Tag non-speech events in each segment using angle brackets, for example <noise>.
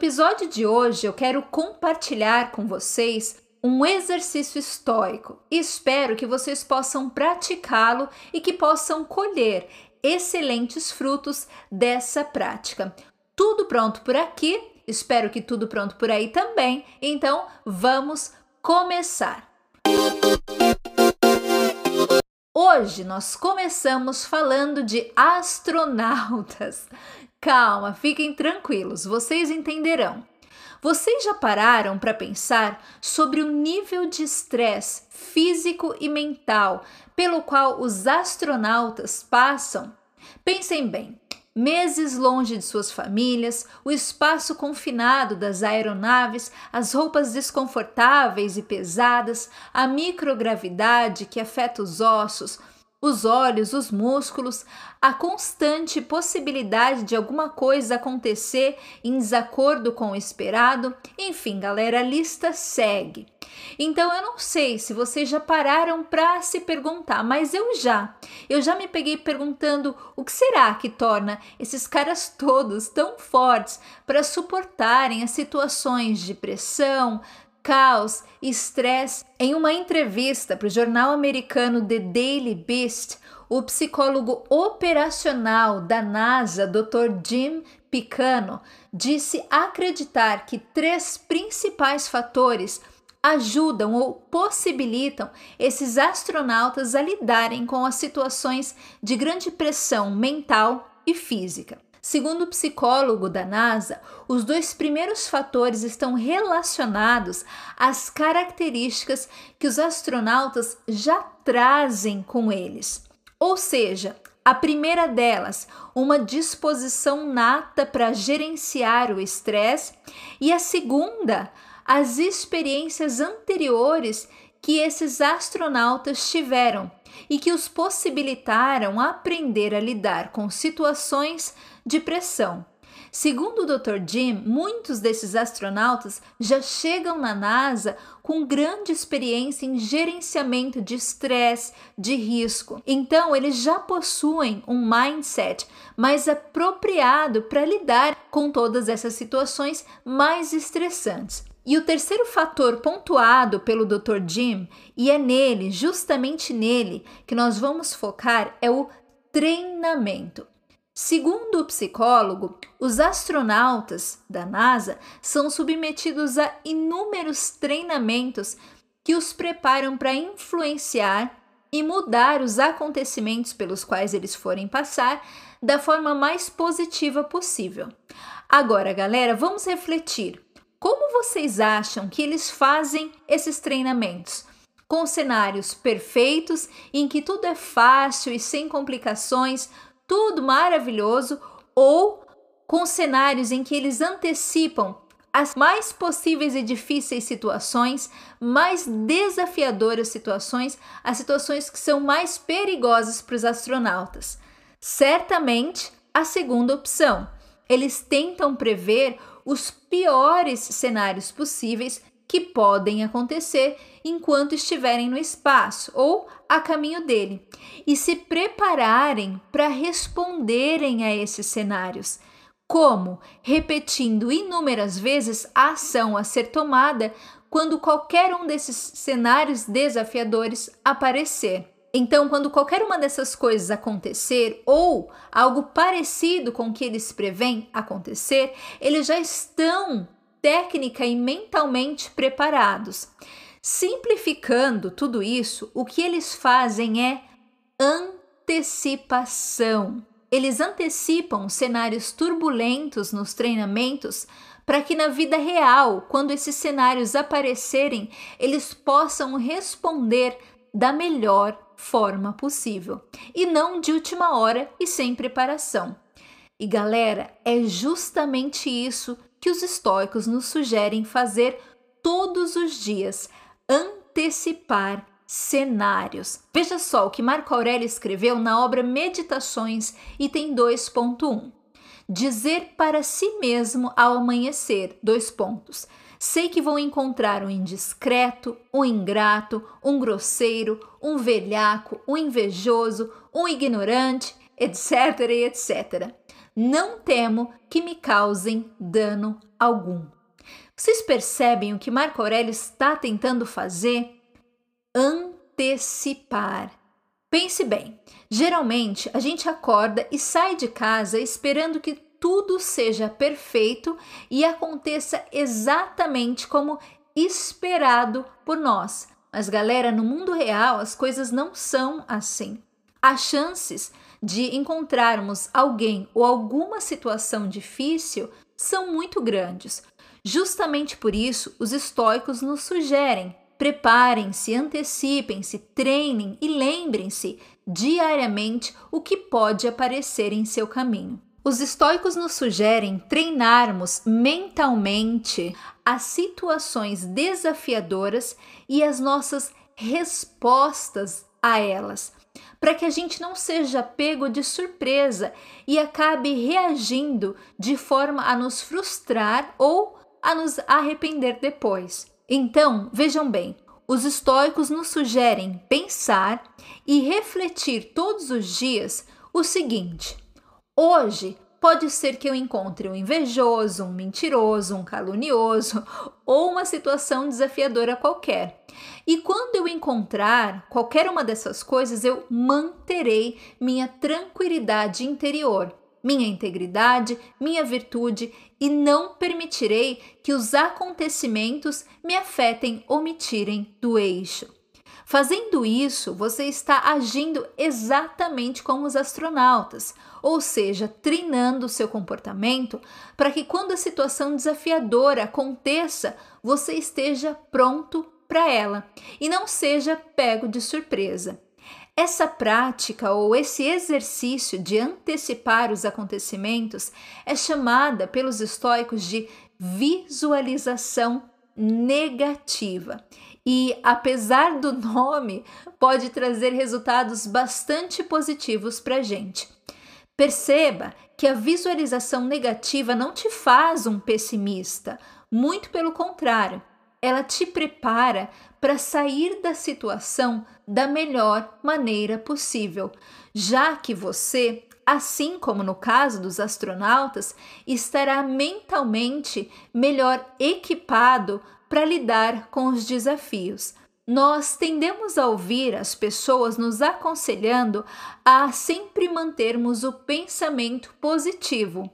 episódio de hoje eu quero compartilhar com vocês um exercício estoico. Espero que vocês possam praticá-lo e que possam colher excelentes frutos dessa prática. Tudo pronto por aqui? Espero que tudo pronto por aí também. Então, vamos começar. Hoje nós começamos falando de astronautas. Calma, fiquem tranquilos, vocês entenderão. Vocês já pararam para pensar sobre o nível de estresse físico e mental pelo qual os astronautas passam? Pensem bem: meses longe de suas famílias, o espaço confinado das aeronaves, as roupas desconfortáveis e pesadas, a microgravidade que afeta os ossos, os olhos, os músculos, a constante possibilidade de alguma coisa acontecer em desacordo com o esperado. Enfim, galera, a lista segue. Então eu não sei se vocês já pararam para se perguntar, mas eu já. Eu já me peguei perguntando o que será que torna esses caras todos tão fortes para suportarem as situações de pressão, caos e estresse. Em uma entrevista para o jornal americano The Daily Beast, o psicólogo operacional da NASA, Dr. Jim Picano, disse acreditar que três principais fatores ajudam ou possibilitam esses astronautas a lidarem com as situações de grande pressão mental e física. Segundo o psicólogo da NASA, os dois primeiros fatores estão relacionados às características que os astronautas já trazem com eles. Ou seja, a primeira delas, uma disposição nata para gerenciar o estresse, e a segunda, as experiências anteriores que esses astronautas tiveram e que os possibilitaram aprender a lidar com situações de pressão. Segundo o Dr. Jim, muitos desses astronautas já chegam na NASA com grande experiência em gerenciamento de estresse, de risco. Então, eles já possuem um mindset mais apropriado para lidar com todas essas situações mais estressantes. E o terceiro fator pontuado pelo Dr. Jim, e é nele, justamente nele, que nós vamos focar, é o treinamento. Segundo o psicólogo, os astronautas da NASA são submetidos a inúmeros treinamentos que os preparam para influenciar e mudar os acontecimentos pelos quais eles forem passar da forma mais positiva possível. Agora, galera, vamos refletir. Como vocês acham que eles fazem esses treinamentos? Com cenários perfeitos em que tudo é fácil e sem complicações, tudo maravilhoso, ou com cenários em que eles antecipam as mais possíveis e difíceis situações, mais desafiadoras situações, as situações que são mais perigosas para os astronautas. Certamente a segunda opção. Eles tentam prever os piores cenários possíveis que podem acontecer enquanto estiverem no espaço ou a caminho dele e se prepararem para responderem a esses cenários. Como? Repetindo inúmeras vezes a ação a ser tomada quando qualquer um desses cenários desafiadores aparecer. Então, quando qualquer uma dessas coisas acontecer ou algo parecido com o que eles prevêem acontecer, eles já estão técnica e mentalmente preparados. Simplificando tudo isso, o que eles fazem é antecipação. Eles antecipam cenários turbulentos nos treinamentos para que na vida real, quando esses cenários aparecerem, eles possam responder da melhor forma possível e não de última hora e sem preparação. E galera, é justamente isso que os estoicos nos sugerem fazer todos os dias, antecipar cenários. Veja só o que Marco Aurélio escreveu na obra Meditações, item 2.1. Dizer para si mesmo ao amanhecer, dois pontos. Sei que vou encontrar um indiscreto, um ingrato, um grosseiro, um velhaco, um invejoso, um ignorante, etc, etc. Não temo que me causem dano algum. Vocês percebem o que Marco Aurélio está tentando fazer? Antecipar. Pense bem, geralmente a gente acorda e sai de casa esperando que tudo seja perfeito e aconteça exatamente como esperado por nós. Mas, galera, no mundo real as coisas não são assim. As chances de encontrarmos alguém ou alguma situação difícil são muito grandes. Justamente por isso, os estoicos nos sugerem Preparem-se, antecipem-se, treinem e lembrem-se diariamente o que pode aparecer em seu caminho. Os estoicos nos sugerem treinarmos mentalmente as situações desafiadoras e as nossas respostas a elas, para que a gente não seja pego de surpresa e acabe reagindo de forma a nos frustrar ou a nos arrepender depois. Então, vejam bem, os estoicos nos sugerem pensar e refletir todos os dias o seguinte: hoje pode ser que eu encontre um invejoso, um mentiroso, um calunioso <laughs> ou uma situação desafiadora qualquer. E quando eu encontrar qualquer uma dessas coisas, eu manterei minha tranquilidade interior minha integridade, minha virtude e não permitirei que os acontecimentos me afetem ou me tirem do eixo. Fazendo isso, você está agindo exatamente como os astronautas, ou seja, treinando seu comportamento para que quando a situação desafiadora aconteça, você esteja pronto para ela e não seja pego de surpresa. Essa prática ou esse exercício de antecipar os acontecimentos é chamada pelos estoicos de visualização negativa. E apesar do nome, pode trazer resultados bastante positivos para a gente. Perceba que a visualização negativa não te faz um pessimista, muito pelo contrário, ela te prepara para sair da situação da melhor maneira possível, já que você, assim como no caso dos astronautas, estará mentalmente melhor equipado para lidar com os desafios. Nós tendemos a ouvir as pessoas nos aconselhando a sempre mantermos o pensamento positivo.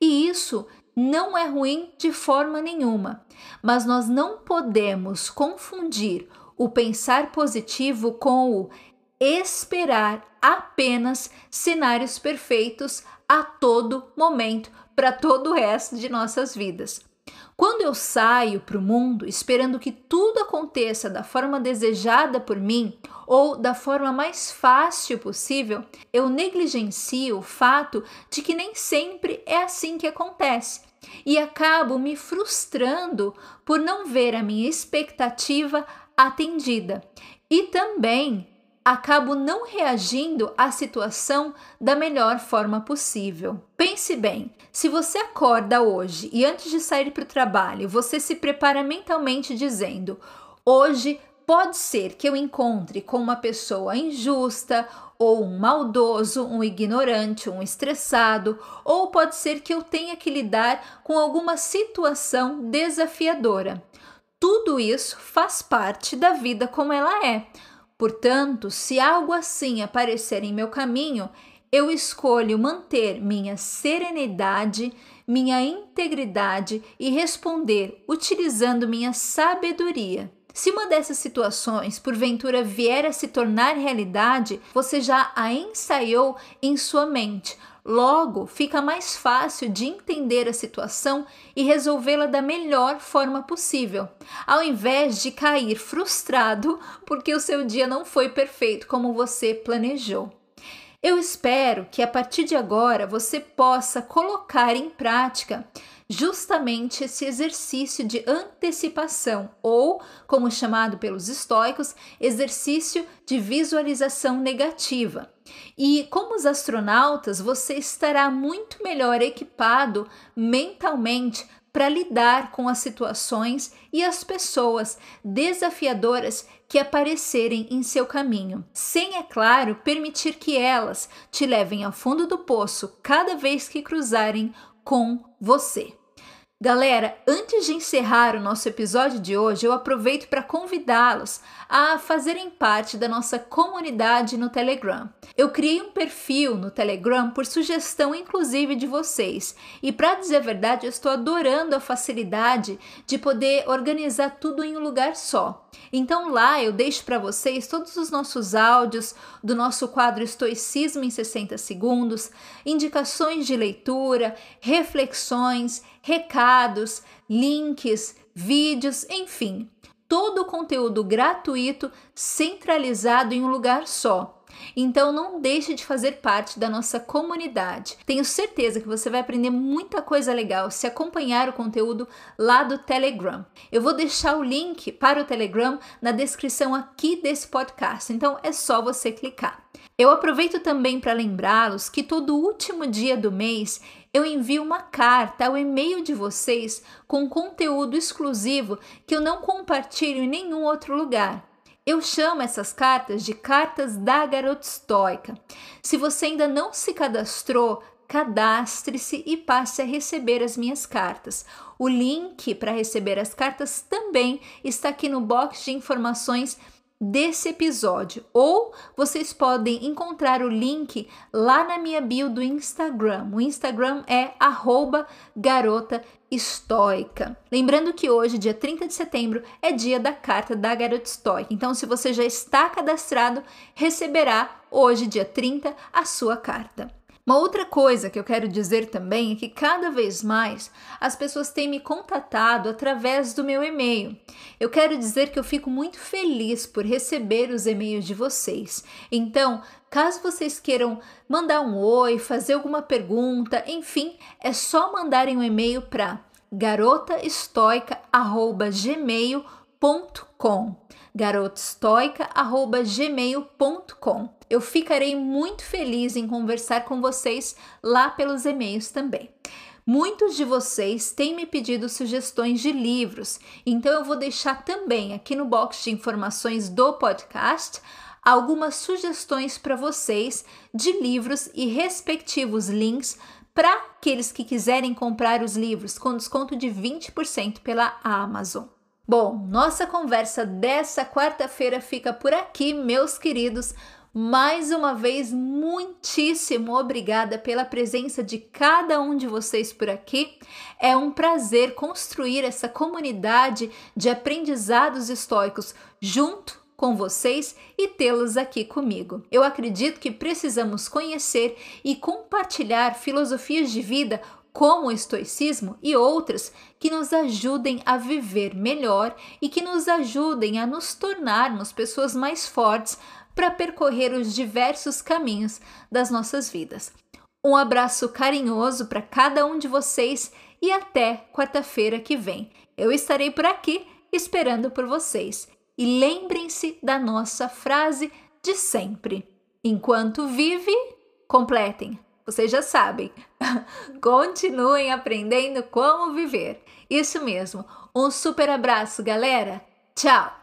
E isso não é ruim de forma nenhuma, mas nós não podemos confundir o pensar positivo com o esperar apenas cenários perfeitos a todo momento para todo o resto de nossas vidas. Quando eu saio para o mundo esperando que tudo aconteça da forma desejada por mim ou da forma mais fácil possível, eu negligencio o fato de que nem sempre é assim que acontece e acabo me frustrando por não ver a minha expectativa atendida. E também acabo não reagindo à situação da melhor forma possível. Pense bem: se você acorda hoje e antes de sair para o trabalho, você se prepara mentalmente dizendo: hoje pode ser que eu encontre com uma pessoa injusta ou um maldoso, um ignorante, um estressado, ou pode ser que eu tenha que lidar com alguma situação desafiadora. Tudo isso faz parte da vida como ela é. Portanto, se algo assim aparecer em meu caminho, eu escolho manter minha serenidade, minha integridade e responder utilizando minha sabedoria. Se uma dessas situações porventura vier a se tornar realidade, você já a ensaiou em sua mente. Logo, fica mais fácil de entender a situação e resolvê-la da melhor forma possível, ao invés de cair frustrado porque o seu dia não foi perfeito como você planejou. Eu espero que a partir de agora você possa colocar em prática justamente esse exercício de antecipação, ou, como chamado pelos estoicos, exercício de visualização negativa. E como os astronautas, você estará muito melhor equipado mentalmente para lidar com as situações e as pessoas desafiadoras que aparecerem em seu caminho, sem, é claro, permitir que elas te levem ao fundo do poço cada vez que cruzarem com você. Galera, antes de encerrar o nosso episódio de hoje, eu aproveito para convidá-los a fazerem parte da nossa comunidade no Telegram. Eu criei um perfil no Telegram por sugestão, inclusive de vocês, e para dizer a verdade, eu estou adorando a facilidade de poder organizar tudo em um lugar só. Então lá eu deixo para vocês todos os nossos áudios do nosso quadro Estoicismo em 60 segundos, indicações de leitura, reflexões, recados, links, vídeos, enfim, todo o conteúdo gratuito centralizado em um lugar só. Então não deixe de fazer parte da nossa comunidade. Tenho certeza que você vai aprender muita coisa legal se acompanhar o conteúdo lá do Telegram. Eu vou deixar o link para o Telegram na descrição aqui desse podcast, então é só você clicar. Eu aproveito também para lembrá-los que todo último dia do mês eu envio uma carta ao e-mail de vocês com conteúdo exclusivo que eu não compartilho em nenhum outro lugar. Eu chamo essas cartas de cartas da garota estoica. Se você ainda não se cadastrou, cadastre-se e passe a receber as minhas cartas. O link para receber as cartas também está aqui no box de informações desse episódio, ou vocês podem encontrar o link lá na minha bio do Instagram. O Instagram é garota estoica. Lembrando que hoje, dia 30 de setembro, é dia da carta da garota estoica. Então, se você já está cadastrado, receberá hoje, dia 30, a sua carta. Uma outra coisa que eu quero dizer também é que cada vez mais as pessoas têm me contatado através do meu e-mail. Eu quero dizer que eu fico muito feliz por receber os e-mails de vocês. Então, caso vocês queiram mandar um oi, fazer alguma pergunta, enfim, é só mandarem um e-mail para garotaestoica@gmail.com garotaestoica@gmail.com eu ficarei muito feliz em conversar com vocês lá pelos e-mails também. Muitos de vocês têm me pedido sugestões de livros, então eu vou deixar também aqui no box de informações do podcast algumas sugestões para vocês de livros e respectivos links para aqueles que quiserem comprar os livros com desconto de 20% pela Amazon. Bom, nossa conversa dessa quarta-feira fica por aqui, meus queridos. Mais uma vez, muitíssimo obrigada pela presença de cada um de vocês por aqui. É um prazer construir essa comunidade de aprendizados estoicos junto com vocês e tê-los aqui comigo. Eu acredito que precisamos conhecer e compartilhar filosofias de vida como o estoicismo e outras que nos ajudem a viver melhor e que nos ajudem a nos tornarmos pessoas mais fortes para percorrer os diversos caminhos das nossas vidas. Um abraço carinhoso para cada um de vocês e até quarta-feira que vem. Eu estarei por aqui esperando por vocês. E lembrem-se da nossa frase de sempre: enquanto vive, completem. Vocês já sabem. <laughs> Continuem aprendendo como viver. Isso mesmo. Um super abraço, galera. Tchau!